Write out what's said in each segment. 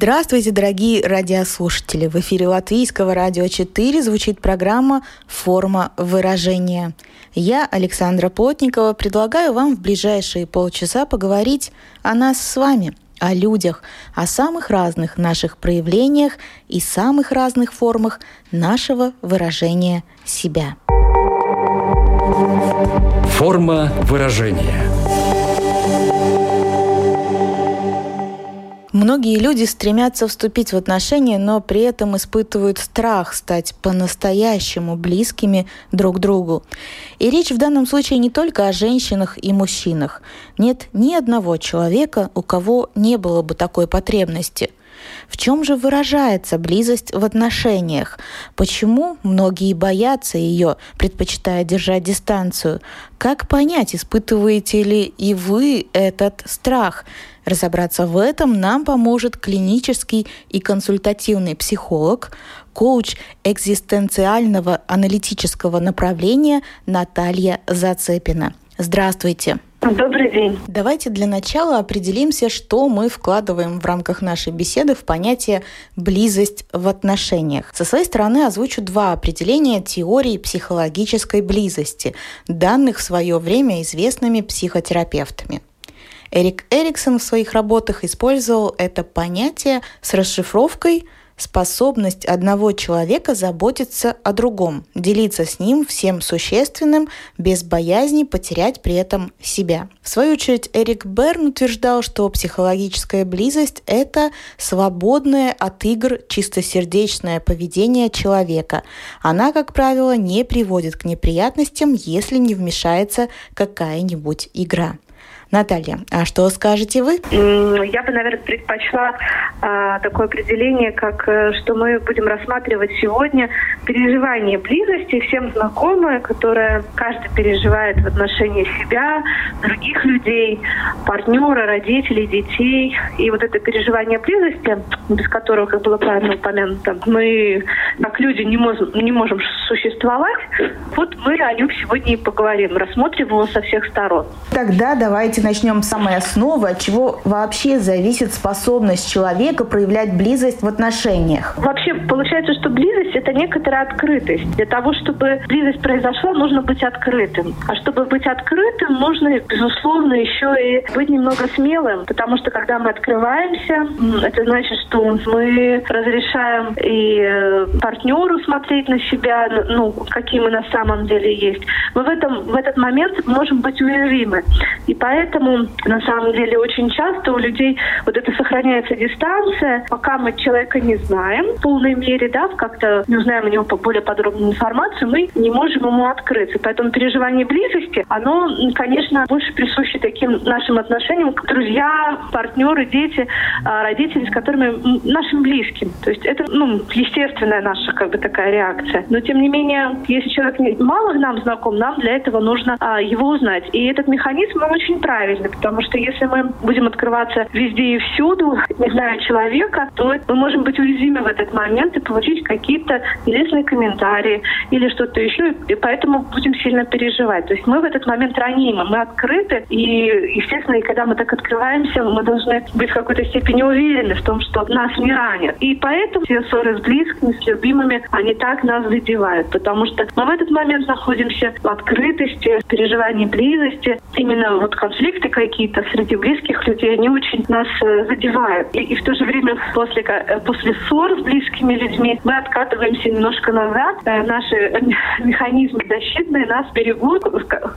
Здравствуйте, дорогие радиослушатели! В эфире Латвийского радио 4 звучит программа «Форма выражения». Я, Александра Плотникова, предлагаю вам в ближайшие полчаса поговорить о нас с вами, о людях, о самых разных наших проявлениях и самых разных формах нашего выражения себя. Форма выражения – Многие люди стремятся вступить в отношения, но при этом испытывают страх стать по-настоящему близкими друг другу. И речь в данном случае не только о женщинах и мужчинах. Нет ни одного человека, у кого не было бы такой потребности. В чем же выражается близость в отношениях? Почему многие боятся ее, предпочитая держать дистанцию? Как понять, испытываете ли и вы этот страх? Разобраться в этом нам поможет клинический и консультативный психолог, коуч экзистенциального аналитического направления Наталья Зацепина. Здравствуйте. Добрый день. Давайте для начала определимся, что мы вкладываем в рамках нашей беседы в понятие «близость в отношениях». Со своей стороны озвучу два определения теории психологической близости, данных в свое время известными психотерапевтами. Эрик Эриксон в своих работах использовал это понятие с расшифровкой способность одного человека заботиться о другом, делиться с ним всем существенным, без боязни потерять при этом себя. В свою очередь, Эрик Берн утверждал, что психологическая близость – это свободное от игр чистосердечное поведение человека. Она, как правило, не приводит к неприятностям, если не вмешается какая-нибудь игра. Наталья, а что скажете вы? Я бы, наверное, предпочла а, такое определение, как э, что мы будем рассматривать сегодня переживание близости, всем знакомое, которое каждый переживает в отношении себя, других людей, партнера, родителей, детей. И вот это переживание близости, без которого, как было правильно упомянуто, мы как люди не можем, не можем существовать, вот мы о нем сегодня и поговорим, рассмотрим его со всех сторон. Тогда давайте давайте начнем с самой основы, от чего вообще зависит способность человека проявлять близость в отношениях. Вообще получается, что близость это некоторая открытость. Для того, чтобы близость произошла, нужно быть открытым. А чтобы быть открытым, нужно, безусловно, еще и быть немного смелым, потому что когда мы открываемся, это значит, что мы разрешаем и э, партнеру смотреть на себя, ну, какие мы на самом деле есть. Мы в, этом, в этот момент можем быть уязвимы. И поэтому Поэтому, на самом деле, очень часто у людей вот это сохраняется дистанция, пока мы человека не знаем в полной мере, да, как-то не узнаем у него более подробную информацию, мы не можем ему открыться. Поэтому переживание близости, оно, конечно, больше присуще таким нашим отношениям, как друзья, партнеры, дети, а, родители, с которыми нашим близким. То есть это, ну, естественная наша, как бы, такая реакция. Но, тем не менее, если человек мало нам знаком, нам для этого нужно а, его узнать. И этот механизм, он очень правильный правильно, потому что если мы будем открываться везде и всюду, не зная человека, то мы можем быть уязвимы в этот момент и получить какие-то нелестные комментарии или что-то еще, и поэтому будем сильно переживать. То есть мы в этот момент ранимы, мы открыты, и, естественно, и когда мы так открываемся, мы должны быть в какой-то степени уверены в том, что нас не ранят. И поэтому все ссоры с близкими, с любимыми, они так нас задевают, потому что мы в этот момент находимся в открытости, в переживании близости, именно вот конфликт конфликты какие-то среди близких людей, они очень нас э, задевают. И, и в то же время после, э, после ссор с близкими людьми мы откатываемся немножко назад. Э, наши механизмы защитные нас берегут.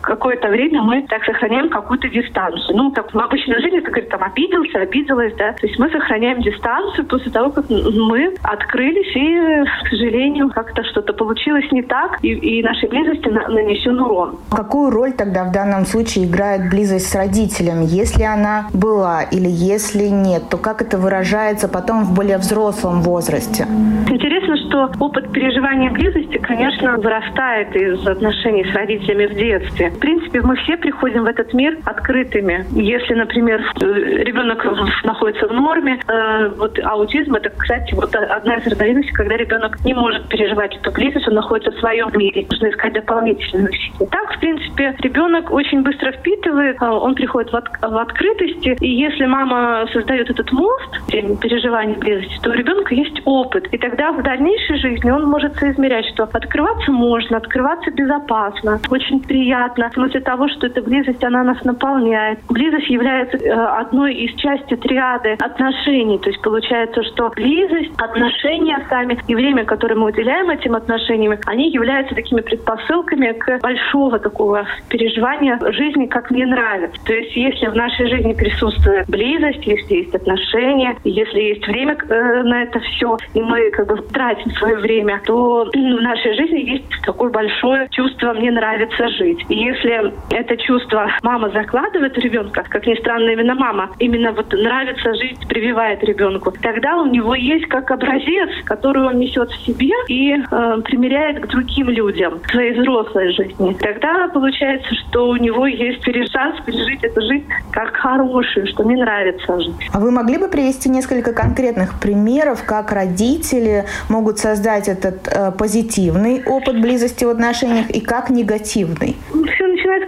Какое-то время мы так сохраняем какую-то дистанцию. Ну, как в обычной жизни, как там обиделся, обиделась, да. То есть мы сохраняем дистанцию после того, как мы открылись и, к сожалению, как-то что-то получилось не так, и, и нашей близости нанесен урон. Какую роль тогда в данном случае играет близость с родителям? Если она была или если нет, то как это выражается потом в более взрослом возрасте? Интересно, что опыт переживания близости, конечно, вырастает из отношений с родителями в детстве. В принципе, мы все приходим в этот мир открытыми. Если, например, ребенок находится в норме, э, вот аутизм это, кстати, вот одна из разновидностей, когда ребенок не может переживать эту близость, он находится в своем мире, нужно искать дополнительные усилия. Так, в принципе, ребенок очень быстро впитывает, а, он приходит в, от, в открытости, и если мама создает этот мост переживания близости, то у ребенка есть опыт. И тогда в дальнейшей жизни он может соизмерять, что открываться можно, открываться безопасно, очень приятно, в смысле того, что эта близость, она нас наполняет. Близость является э, одной из части триады отношений. То есть получается, что близость, отношения сами и время, которое мы уделяем этим отношениям, они являются такими предпосылками к большого такого переживания жизни, как мне нравится. То есть если в нашей жизни присутствует близость, если есть отношения, если есть время э, на это все, и мы как бы тратим свое время, то в нашей жизни есть такое большое чувство «мне нравится жить». И если это чувство мама закладывает в ребенка, как ни странно, именно мама, именно вот нравится жить, прививает ребенку, тогда у него есть как образец, который он несет в себе и э, примеряет к другим людям, к своей взрослой жизни. Тогда получается, что у него есть шанс пережить эту жизнь как хорошую, что мне нравится жить. А вы могли бы привести несколько конкретных примеров, как родители могут создать этот э, позитивный опыт близости в отношениях и как негативный?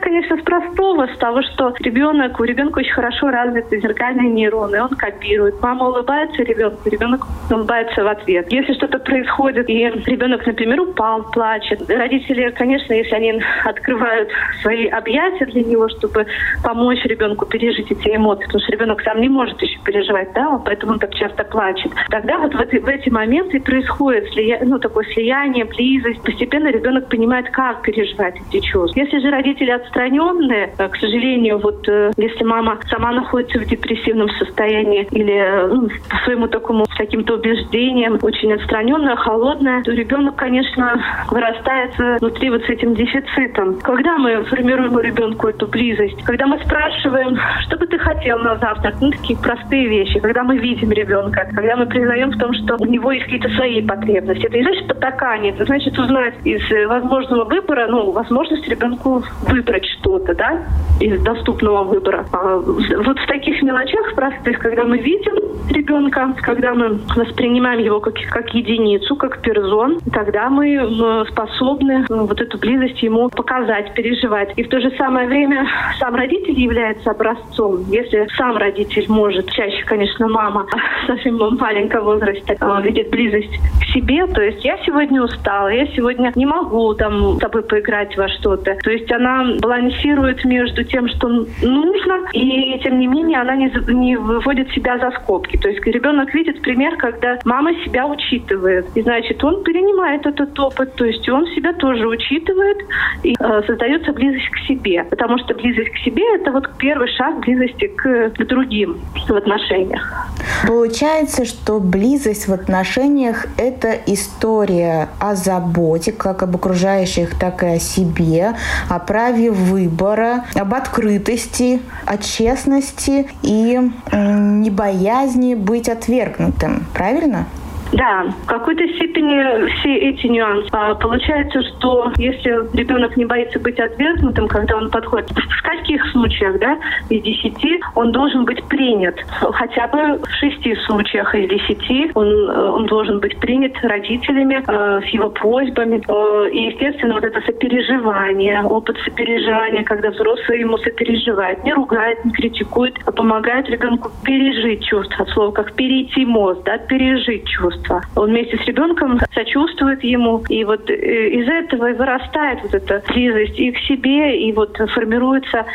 Конечно, с простого, с того, что ребенок, у ребенка очень хорошо развиты зеркальные нейроны, он копирует. Мама улыбается ребенку, ребенок улыбается в ответ. Если что-то происходит, и ребенок, например, упал, плачет, родители, конечно, если они открывают свои объятия для него, чтобы помочь ребенку пережить эти эмоции, потому что ребенок сам не может еще переживать, да, поэтому он так часто плачет. Тогда вот в эти, в эти моменты происходит слия, ну, такое слияние, близость. Постепенно ребенок понимает, как переживать эти чувства. Если же родители отстраненные, э, к сожалению, вот э, если мама сама находится в депрессивном состоянии или э, ну, по своему такому каким-то убеждениям очень отстраненная, холодная, то ребенок, конечно, вырастает внутри вот с этим дефицитом. Когда мы формируем у ребенка эту близость, когда мы спрашиваем, что бы ты хотел на завтрак, ну, такие простые вещи, когда мы видим ребенка, когда мы признаем в том, что у него есть какие-то свои потребности. Это не значит потакание, это значит узнать из возможного выбора, ну, возможность ребенку выбрать что-то, да, из доступного выбора. А вот в таких мелочах простых, когда мы видим ребенка, когда мы воспринимаем его как, как единицу, как персон, тогда мы способны вот эту близость ему показать, переживать. И в то же самое время сам родитель является образцом. Если сам родитель может, чаще, конечно, мама совсем маленьком возрасте а, видит близость к себе, то есть я сегодня устала, я сегодня не могу там с тобой поиграть во что-то. То есть она балансирует между тем, что нужно, и тем не менее она не, не выводит себя за скобки. То есть ребенок видит пример, когда мама себя учитывает. И значит, он перенимает этот опыт, то есть он себя тоже учитывает, и э, создается близость к себе. Потому что близость к себе – это вот первый шаг близости к, к другим в отношениях. Получается, что близость в отношениях – это история о заботе, как об окружающих, так и о себе, о праве выбора, об открытости, о честности и небоязни быть отвергнутым. Правильно? Да, в какой-то степени все эти нюансы. А, получается, что если ребенок не боится быть отвергнутым, когда он подходит, в каких случаях, да, из десяти он должен быть принят. Хотя бы в шести случаях из десяти он, э, он должен быть принят родителями э, с его просьбами. Э, и, естественно, вот это сопереживание, опыт сопереживания, когда взрослый ему сопереживает, не ругает, не критикует, а помогает ребенку пережить чувства, от слова как перейти мост, да, пережить чувства чувства. Он вместе с ребенком сочувствует ему, и вот э, из этого и вырастает вот эта близость и к себе, и вот формируется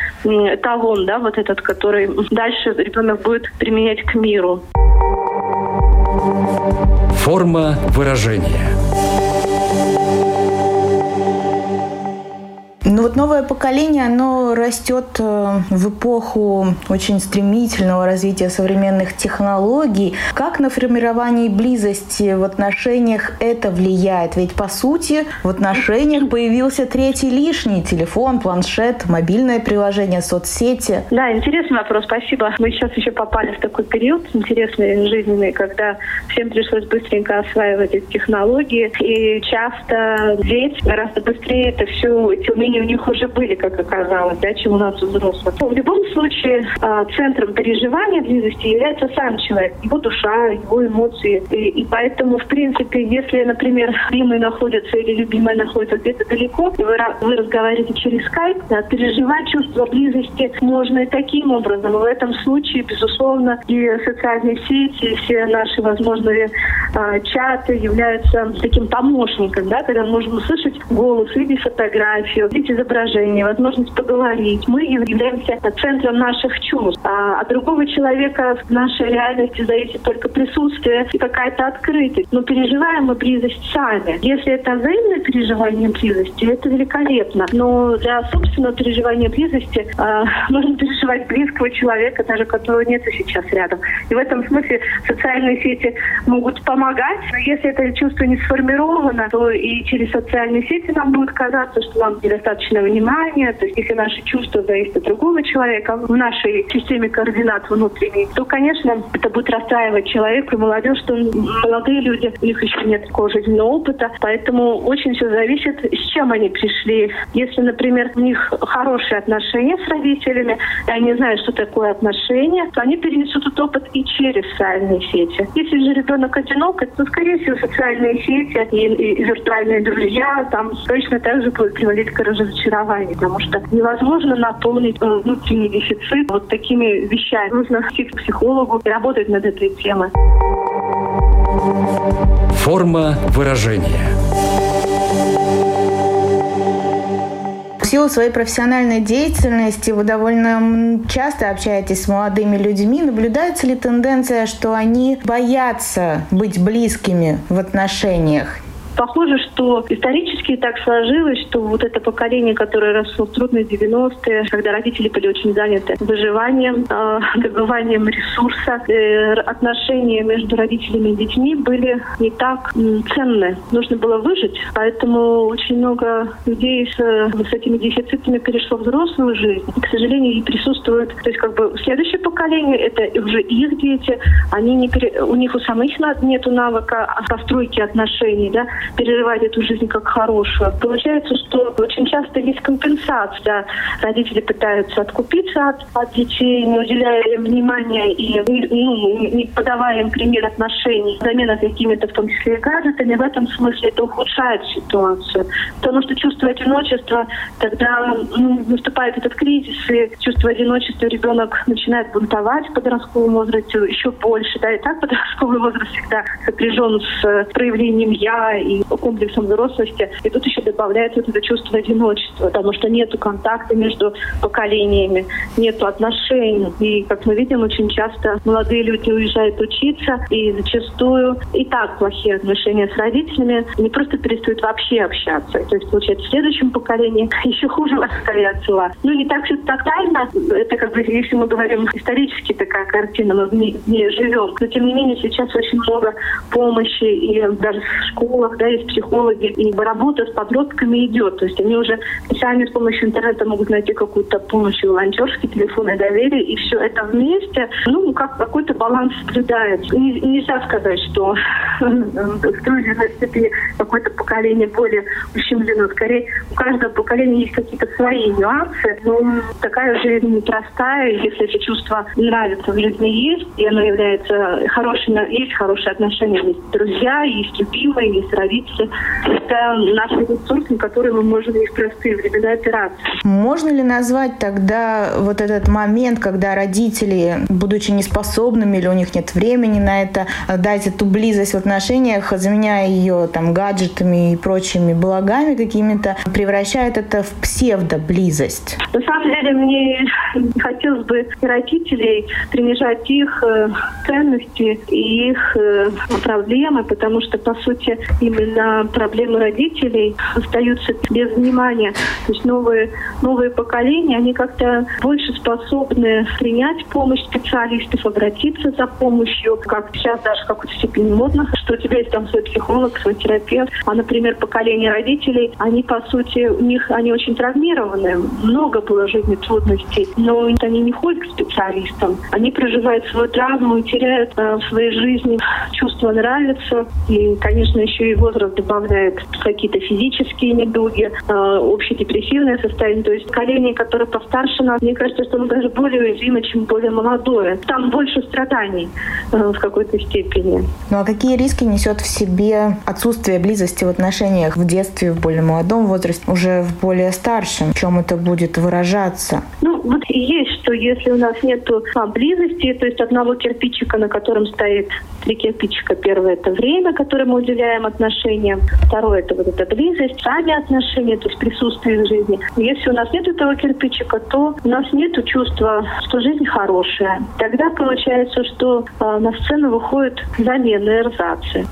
талон, да, вот этот, который дальше ребенок будет применять к миру. Форма выражения. Вот новое поколение, оно растет э, в эпоху очень стремительного развития современных технологий. Как на формирование близости в отношениях это влияет? Ведь, по сути, в отношениях появился третий лишний телефон, планшет, мобильное приложение, соцсети. Да, интересный вопрос, спасибо. Мы сейчас еще попали в такой период интересный, жизненный, когда всем пришлось быстренько осваивать эти технологии. И часто дети гораздо быстрее это все, эти умения у них уже были, как оказалось, да, чем у нас у взрослых. В любом случае а, центром переживания близости является сам человек, его душа, его эмоции. И, и поэтому, в принципе, если, например, любимый находится или любимая находится где-то далеко, и вы, вы разговариваете через скайп, да, переживать чувство близости можно и таким образом. в этом случае, безусловно, и социальные сети, и все наши возможные э, чаты являются таким помощником, да, когда мы можем услышать голос, видеть фотографию, видеть изображение, возможность поговорить. Мы являемся центром наших чувств. А от другого человека в нашей реальности зависит только присутствие и какая-то открытость. Но переживаем мы близость сами. Если это взаимное переживание близости, это великолепно. Но для собственного переживания близости э, нужно переживать близкого человека, даже которого нет сейчас рядом. И в этом смысле социальные сети могут помогать. Но если это чувство не сформировано, то и через социальные сети нам будет казаться, что нам недостаточно внимания. То есть если наши чувства зависят от другого человека в нашей системе координат внутренней, то, конечно, это будет расстраивать человека и молодежь, что молодые люди, у них еще нет такого жизненного опыта, поэтому очень все зависит, с чем они пришли. Если, например, у них хорошие отношения с родителями, и они знают, что такое отношения, то они перенесут этот опыт и через социальные сети. Если же ребенок одинок, то, скорее всего, социальные сети и, и, и виртуальные друзья там точно так же будут приводить к разочарованию, потому что невозможно наполнить э, внутренний дефицит вот такими вещами. Нужно идти к психологу и работать над этой темой. Форма выражения. силу своей профессиональной деятельности вы довольно часто общаетесь с молодыми людьми. Наблюдается ли тенденция, что они боятся быть близкими в отношениях? Похоже, что исторически так сложилось, что вот это поколение, которое росло в трудные 90-е, когда родители были очень заняты выживанием, э, добыванием ресурса, э, отношения между родителями и детьми были не так э, ценны. Нужно было выжить, поэтому очень много людей с, с этими дефицитами перешло в взрослую жизнь. И, к сожалению, и присутствуют, то есть как бы следующее поколение, это уже их дети, они не пере, у них у самих нет навыка постройки отношений, да, переживать эту жизнь как хорошую. Получается, что очень часто есть компенсация. Родители пытаются откупиться от, от детей, не уделяя им внимания и ну, не подавая им пример отношений, замена какими-то, в том числе и гаджетами. В этом смысле это ухудшает ситуацию. Потому что чувство одиночества, тогда ну, наступает этот кризис, и чувство одиночества ребенок начинает бунтовать в подростковом возрасте еще больше. Да, и так подростковый возраст всегда сопряжен с проявлением «я» и комплексом взрослости. И тут еще добавляется вот это чувство одиночества, потому что нет контакта между поколениями, нет отношений. И, как мы видим, очень часто молодые люди уезжают учиться, и зачастую и так плохие отношения с родителями, они просто перестают вообще общаться. То есть, получается, в следующем поколении еще хуже стоят. Ну, не так все тотально. Это как бы, если мы говорим исторически такая картина, мы в ней, в ней живем. Но, тем не менее, сейчас очень много помощи и даже в школах, да, есть психологи, и работа с подростками идет. То есть они уже сами с помощью интернета могут найти какую-то помощь, волонтерский телефон и доверие, и все это вместе, ну, как какой-то баланс соблюдается. Не, нельзя сказать, что в той или степени какое-то поколение более ущемлено. Скорее, у каждого поколения есть какие-то свои нюансы, но такая жизнь непростая, если это чувство нравится в жизни есть, и оно является хорошим, есть хорошие отношения, есть друзья, есть любимые, есть родители, родители. Это наш ресурс, на который мы можем в простые времена опираться. Можно ли назвать тогда вот этот момент, когда родители, будучи неспособными или у них нет времени на это, дать эту близость в отношениях, заменяя ее там гаджетами и прочими благами какими-то, превращает это в псевдоблизость? На самом деле мне хотелось бы родителей принижать их э, ценности и их э, проблемы, потому что, по сути, именно проблемы родителей остаются без внимания. То есть новые, новые поколения, они как-то больше способны принять помощь специалистов, обратиться за помощью, как сейчас даже в какой-то степени модно, что у тебя есть там свой психолог, свой терапевт. А, например, поколение родителей, они, по сути, у них, они очень травмированы. Много было жизни трудностей, но они не ходят к специалистам. Они проживают свою травму и теряют э, в своей жизни чувство нравится. И, конечно, еще и возраст добавляет какие-то физические недуги, э, общедепрессивное состояние. То есть поколение, которое постарше нас, мне кажется, что оно даже более уязвимо, чем более молодое. Там больше страданий э, в какой-то степени. Ну а какие риски несет в себе отсутствие близости в отношениях в детстве, в более молодом возрасте, уже в более старшем? В чем это будет выражаться? Ну, вот и есть, что если у нас нет близости, то есть одного кирпичика, на котором стоит кирпичика. Первое – это время, которое мы уделяем отношениям. Второе – это вот эта близость, сами отношения, то есть присутствие в жизни. Если у нас нет этого кирпичика, то у нас нет чувства, что жизнь хорошая. Тогда получается, что э, на сцену выходят замены, эрзацы.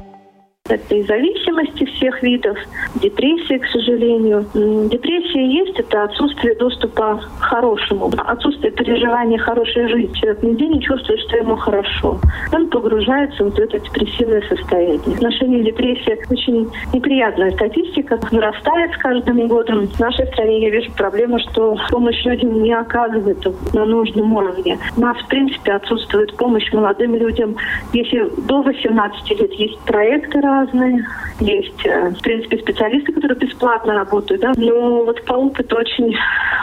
Это и зависимости всех видов, депрессия, к сожалению. Депрессия есть, это отсутствие доступа к хорошему, отсутствие переживания хорошей жизни. Человек нигде не чувствует, что ему хорошо. Он погружается в это депрессивное состояние. В отношении депрессии очень неприятная статистика, нарастает с каждым годом. В нашей стране я вижу проблему, что помощь людям не оказывается на нужном уровне. У нас, в принципе, отсутствует помощь молодым людям. Если до 18 лет есть проекты разные. Есть, э, в принципе, специалисты, которые бесплатно работают, да, но вот по опыту очень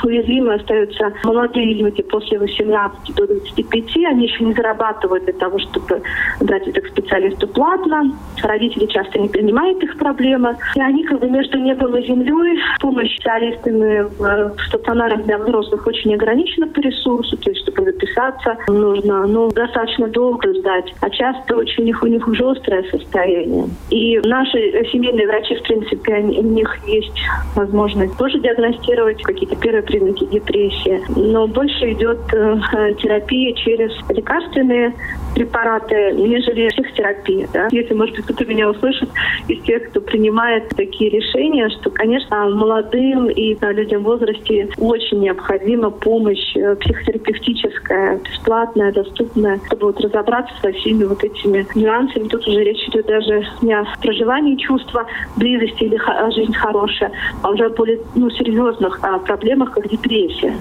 уязвимы остаются молодые люди после 18 до 25. Они еще не зарабатывают для того, чтобы дать это к специалисту платно. Родители часто не принимают их проблемы. И они как бы между небом и землей помощь специалистами в стационарах для взрослых очень ограничена по ресурсу. То есть, чтобы записаться, нужно ну, достаточно долго ждать. А часто очень у них, у них уже острое состояние. И наши семейные врачи, в принципе, они, у них есть возможность тоже диагностировать какие-то первые признаки депрессии. Но больше идет э, терапия через лекарственные препараты, нежели психотерапия. Да? Если, может быть, кто-то меня услышит из тех, кто принимает такие решения, что, конечно, молодым и да, людям в возрасте очень необходима помощь э, психотерапевтическая, бесплатная, доступная, чтобы вот разобраться со всеми вот этими нюансами. Тут уже речь идет даже не о проживании чувства близости или жизнь хорошая, а уже о более ну, серьезных а, проблемах, как депрессия.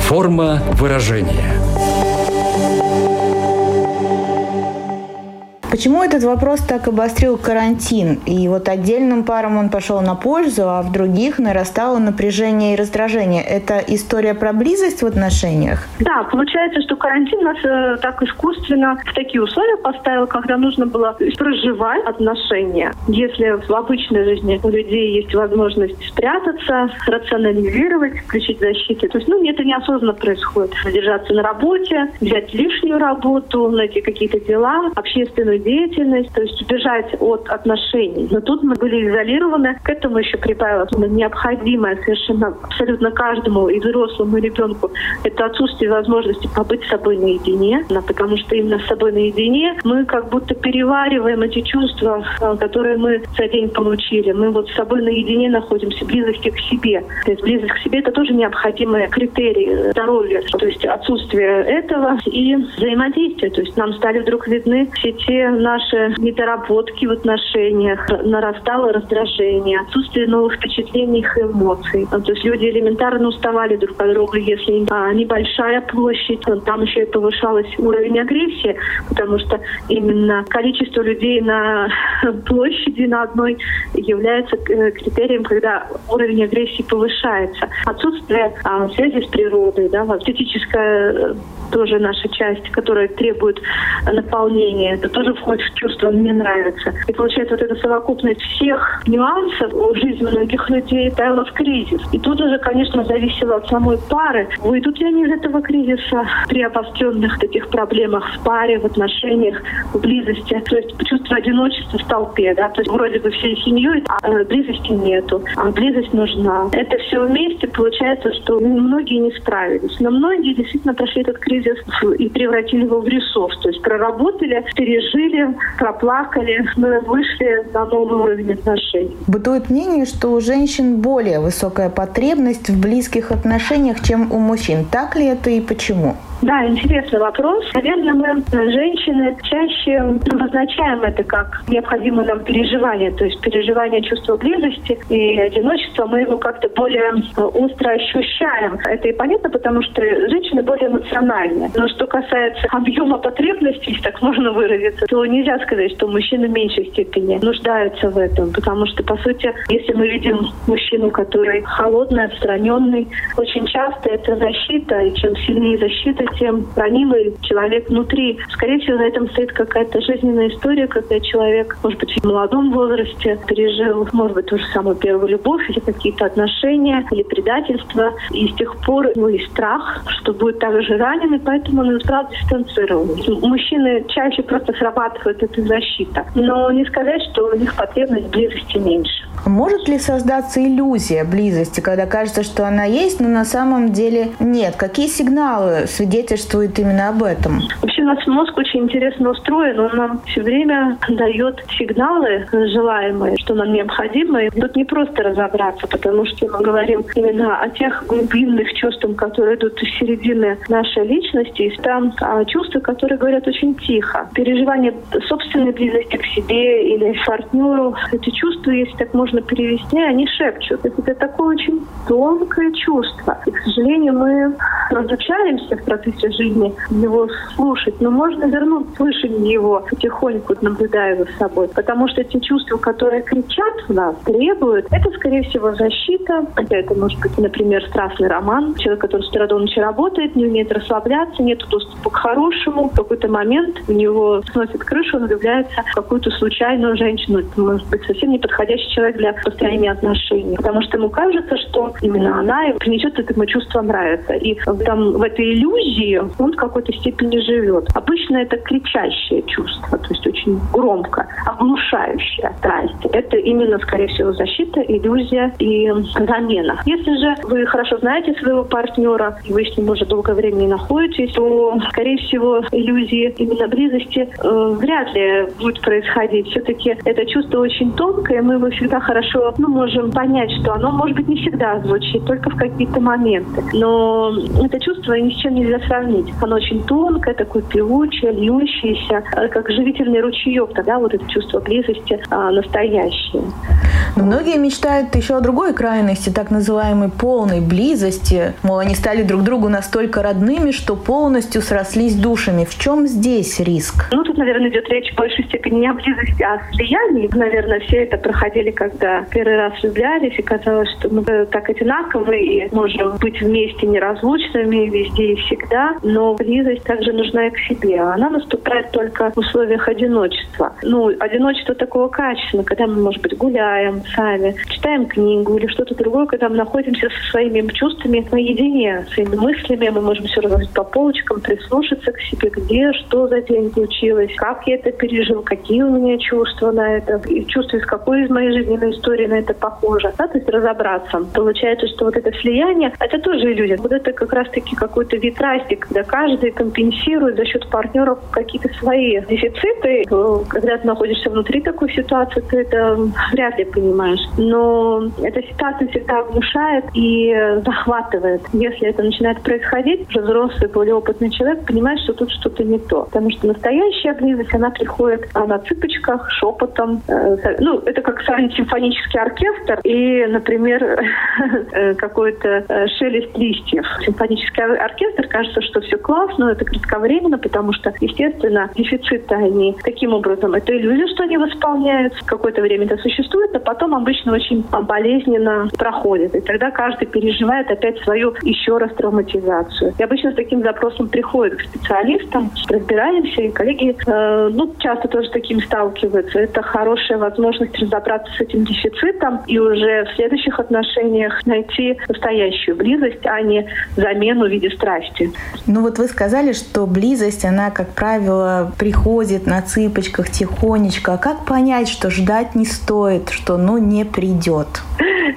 Форма выражения. Почему этот вопрос так обострил карантин? И вот отдельным парам он пошел на пользу, а в других нарастало напряжение и раздражение. Это история про близость в отношениях? Да, получается, что карантин нас э, так искусственно в такие условия поставил, когда нужно было проживать отношения. Если в обычной жизни у людей есть возможность спрятаться, рационализировать, включить защиту, то есть, ну, это неосознанно происходит. Задержаться на работе, взять лишнюю работу, найти какие-то дела, общественную деятельность, то есть убежать от отношений. Но тут мы были изолированы. К этому еще прибавилось необходимое совершенно абсолютно каждому и взрослому, ребенку это отсутствие возможности побыть с собой наедине, потому что именно с собой наедине мы как будто перевариваем эти чувства, э, которые мы за день получили. Мы вот с собой наедине находимся, близости к себе. То есть близость к себе – это тоже необходимый критерий здоровья. То есть отсутствие этого и взаимодействие. То есть нам стали вдруг видны все те наши недоработки в отношениях, нарастало раздражение, отсутствие новых впечатлений и эмоций. То есть люди элементарно уставали друг от друга, если а, небольшая площадь, там еще и повышалась уровень агрессии, потому что именно количество людей на площади на одной является э, критерием, когда уровень агрессии повышается. Отсутствие а, связи с природой, да, эстетическая э, тоже наша часть, которая требует наполнения. Это тоже входит в чувство, мне нравится. И получается, вот эта совокупность всех нюансов в жизни многих людей ставила в кризис. И тут уже, конечно, зависело от самой пары. Выйдут ли они из этого кризиса при обостренных таких проблемах в паре, в отношениях, в близости. То есть чувство одиночества в толпе, да, то есть вроде бы всей семьей, а э, близости нету, а близость нужна. Это все вместе получается, что многие не справились. Но многие действительно прошли этот кризис и превратили его в ресурс. То есть проработали, пережили, проплакали, мы вышли на новый уровень отношений. Бытует мнение, что у женщин более высокая потребность в близких отношениях, чем у мужчин. Так ли это и почему? Да, интересный вопрос. Наверное, мы, женщины, чаще обозначаем это как необходимое нам переживание, то есть переживание чувства близости и одиночества, мы его как-то более э, остро ощущаем. Это и понятно, потому что женщины более эмоциональны. Но что касается объема потребностей, если так можно выразиться, то нельзя сказать, что мужчины в меньшей степени нуждаются в этом, потому что, по сути, если мы видим мужчину, который холодный, отстраненный, очень часто это защита, и чем сильнее защита, тем ранимый человек внутри. Скорее всего, за этим стоит какая-то жизненная история, когда человек, может быть, в молодом возрасте пережил, может быть, ту же самую первую любовь или какие-то отношения, или предательство. И с тех пор ну, и страх, что будет также ранен, и поэтому он избрал дистанцирование. Мужчины чаще просто срабатывает эта защита. Но не сказать, что у них потребность близости меньше. Может ли создаться иллюзия близости, когда кажется, что она есть, но на самом деле нет? Какие сигналы свидетельствуют именно об этом? Вообще у нас мозг очень интересно устроен. Он нам все время дает сигналы желаемые, что нам необходимо. И тут не просто разобраться, потому что мы говорим именно о тех глубинных чувствах, которые идут из середины нашей личности. И там а, чувства, которые говорят очень тихо. Переживание собственной близости к себе или партнеру. Эти чувства, если так можно перевести, они шепчут. Это такое очень тонкое чувство. И, к сожалению, мы разучаемся в процессе жизни его слушать, но можно вернуть слышание его потихоньку, наблюдая за собой. Потому что эти чувства, которые кричат в нас, требуют, это, скорее всего, защита. Хотя это может быть, например, страстный роман. Человек, который с утра до ночи работает, не умеет расслабляться, нет доступа к хорошему. В какой-то момент у него сносит крышу, он влюбляется в какую-то случайную женщину. Это может быть совсем неподходящий человек для построения отношений. Потому что ему кажется, что именно она принесет этому чувство нравится. И там в этой иллюзии он в какой-то степени живет. Обычно это кричащее чувство, то есть очень громко, оглушающая страсть. Это именно, скорее всего, защита, иллюзия и замена. Если же вы хорошо знаете своего партнера, и вы с ним уже долгое время не находитесь, то, скорее всего, иллюзии именно близости э, вряд ли будет происходить. Все-таки это чувство очень тонкое, мы его всегда хорошо ну, можем понять, что оно, может быть, не всегда звучит, только в какие-то моменты. Но это чувство ни с чем нельзя сравнить. Оно очень тонкое, такое певучее, льющееся, э, как живительный ручеек, тогда вот это чувство близости а, настоящее. Но многие мечтают еще о другой крайности, так называемой полной близости. Мол, они стали друг другу настолько родными, что полностью срослись душами. В чем здесь риск? Ну, тут, наверное, идет речь в большей степени не о близости, а о слиянии. Наверное, все это проходили, когда первый раз влюблялись, и казалось, что мы так одинаковы и можем быть вместе неразлучными везде и всегда. Но близость также нужна и к себе. Она наступает только в условиях одиночества. Ну, одиночество такого качества, когда мы, может быть, гуляем, сами, читаем книгу или что-то другое, когда мы находимся со своими чувствами наедине, своими мыслями, мы можем все разложить по полочкам, прислушаться к себе, где, что за день случилось, как я это пережил, какие у меня чувства на это, и чувства из какой из моей жизненной истории на это похоже, да, то есть разобраться. Получается, что вот это слияние, это тоже иллюзия. Вот это как раз-таки какой-то вид страсти, когда каждый компенсирует за счет партнеров какие-то свои дефициты. Когда ты находишься внутри такой ситуации, ты это вряд ли понимаешь. Но эта ситуация всегда оглушает и захватывает. Если это начинает происходить, уже взрослый, более опытный человек понимает, что тут что-то не то. Потому что настоящая близость, она приходит на цыпочках, шепотом. Э, ну, это как симфонический оркестр и, например, э, какой-то э, шелест листьев. Симфонический оркестр, кажется, кажется, что все классно, это кратковременно, потому что, естественно, дефициты, они таким образом, это иллюзия, что они восполняются. Какое-то время это существует, а потом обычно очень болезненно проходит. И тогда каждый переживает опять свою еще раз травматизацию. И обычно с таким запросом приходят к специалистам, разбираемся, и коллеги, э, ну, часто тоже с таким сталкиваются. Это хорошая возможность разобраться с этим дефицитом и уже в следующих отношениях найти настоящую близость, а не замену в виде страсти. Ну вот вы сказали, что близость, она, как правило, приходит на цыпочках тихонечко. А как понять, что ждать не стоит, что ну не придет?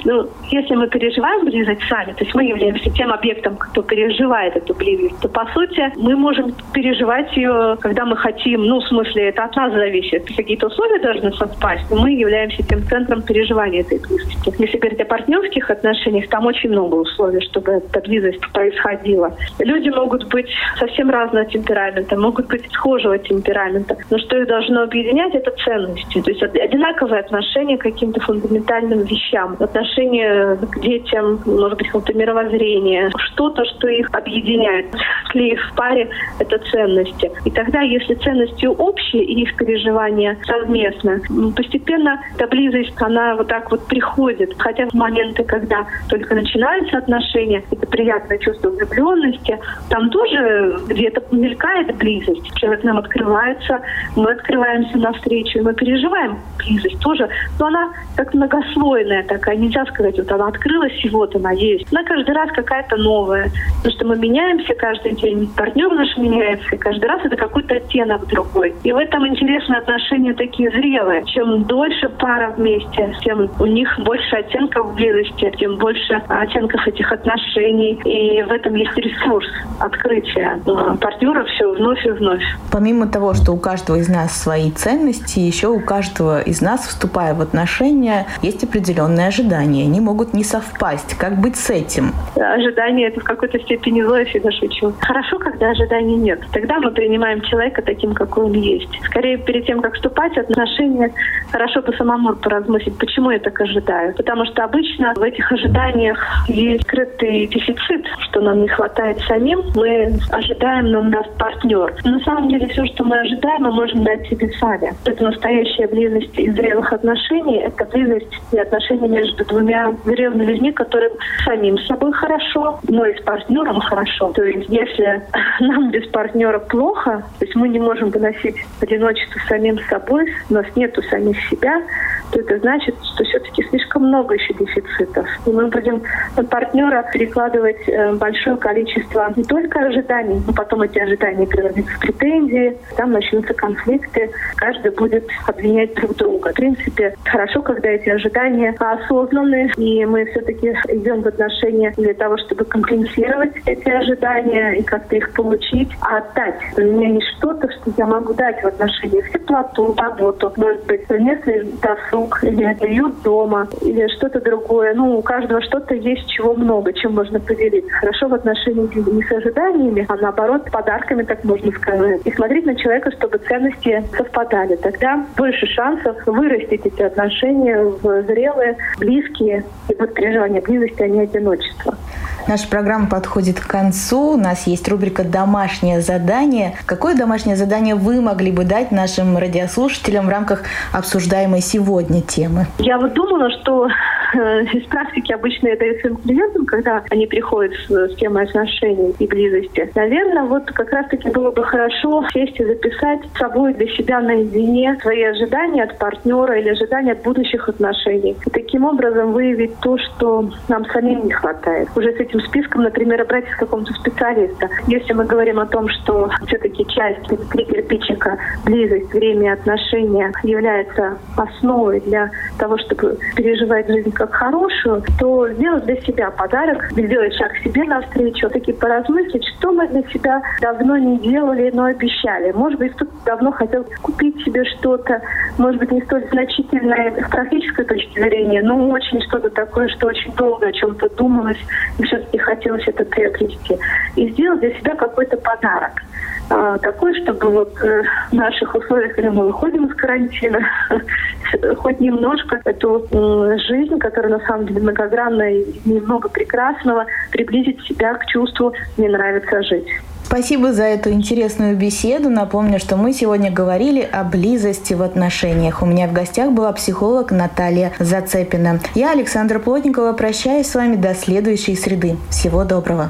Ну, если мы переживаем близость сами, то есть мы являемся тем объектом, кто переживает эту близость, то, по сути, мы можем переживать ее, когда мы хотим, ну, в смысле, это от нас зависит. Какие-то условия должны совпасть, но мы являемся тем центром переживания этой близости. Если говорить о партнерских отношениях, там очень много условий, чтобы эта близость происходила. Люди могут быть совсем разного темперамента, могут быть схожего темперамента, но что их должно объединять, это ценности. То есть одинаковое отношение к каким-то фундаментальным вещам, отношение к детям, может быть, какое-то мировоззрение, что-то, что их объединяет. Если их в паре, это ценности. И тогда, если ценности общие и их переживания совместно, постепенно эта близость, она вот так вот приходит. Хотя в моменты, когда только начинаются отношения, это приятное чувство влюбленности, там тоже где-то мелькает близость. Человек нам открывается, мы открываемся навстречу, мы переживаем близость тоже. Но она как многослойная такая, нельзя сказать, вот она открылась, и вот она есть. Она каждый раз какая-то новая. Потому что мы меняемся каждый день, партнер наш меняется, каждый раз это какой-то оттенок другой. И в этом интересные отношения такие зрелые. Чем дольше пара вместе, тем у них больше оттенков близости, тем больше оттенков этих отношений. И в этом есть ресурс открытия партнера все вновь и вновь. Помимо того, что у каждого из нас свои ценности, еще у каждого из нас, вступая в отношения, есть определенные ожидания. Они могут не совпасть. Как быть с этим? Ожидания – это в какой-то степени зло, я всегда шучу. Хорошо, когда ожиданий нет. Тогда мы принимаем человека таким, какой он есть. Скорее, перед тем, как вступать в отношения, хорошо бы самому поразмыслить, почему я так ожидаю. Потому что обычно в этих ожиданиях есть скрытый дефицит, что нам не хватает самим. Мы ожидаем, но у нас партнер. На самом деле все, что мы ожидаем, мы можем дать себе сами. Это настоящая близость из зрелых отношений. Это близость и отношения между двумя зрелыми людьми, которым самим собой хорошо, но и с партнером хорошо. То есть если нам без партнера плохо, то есть мы не можем выносить одиночество самим собой, у нас нету самих себя, то это значит, что все-таки слишком много еще дефицитов. И мы будем на партнера перекладывать э, большое количество только ожиданий, но потом эти ожидания превратятся в претензии, там начнутся конфликты, каждый будет обвинять друг друга. В принципе, хорошо, когда эти ожидания осознанные, и мы все-таки идем в отношения для того, чтобы компенсировать эти ожидания и как-то их получить, а отдать. У меня есть что-то, что я могу дать в отношениях теплоту, заботу, может быть, совместный досуг, или уют дома, или что-то другое. Ну, у каждого что-то есть, чего много, чем можно поделиться. Хорошо в отношениях не ожиданиями, а наоборот, подарками, так можно сказать. И смотреть на человека, чтобы ценности совпадали. Тогда больше шансов вырастить эти отношения в зрелые, близкие. И вот переживание близости, а не одиночество. Наша программа подходит к концу. У нас есть рубрика «Домашнее задание». Какое домашнее задание вы могли бы дать нашим радиослушателям в рамках обсуждаемой сегодня темы? Я вот думала, что из практики обычно это своим клиентам, когда они приходят с, с темой отношений и близости. Наверное, вот как раз-таки было бы хорошо сесть и записать с собой для себя наедине свои ожидания от партнера или ожидания от будущих отношений. И таким образом выявить то, что нам самим не хватает. Уже с этим списком, например, обратиться к какому-то специалисту. Если мы говорим о том, что все-таки часть три кирпичика, близость, время, отношения является основой для того, чтобы переживать жизнь как хорошую, то сделать для себя подарок, сделать шаг себе навстречу, таки поразмыслить, что мы для себя давно не делали, но обещали. Может быть, кто-то давно хотел купить себе что-то, может быть, не столь значительное с практической точки зрения, но очень что-то такое, что очень долго о чем-то думалось, и все и хотелось это приобрести. И сделать для себя какой-то подарок. А, такой, чтобы вот э, в наших условиях, когда мы выходим из карантина, хоть немножко эту жизнь, которая на самом деле многогранная и немного прекрасного, приблизить себя к чувству «мне нравится жить». Спасибо за эту интересную беседу. Напомню, что мы сегодня говорили о близости в отношениях. У меня в гостях была психолог Наталья Зацепина. Я, Александра Плотникова, прощаюсь с вами до следующей среды. Всего доброго.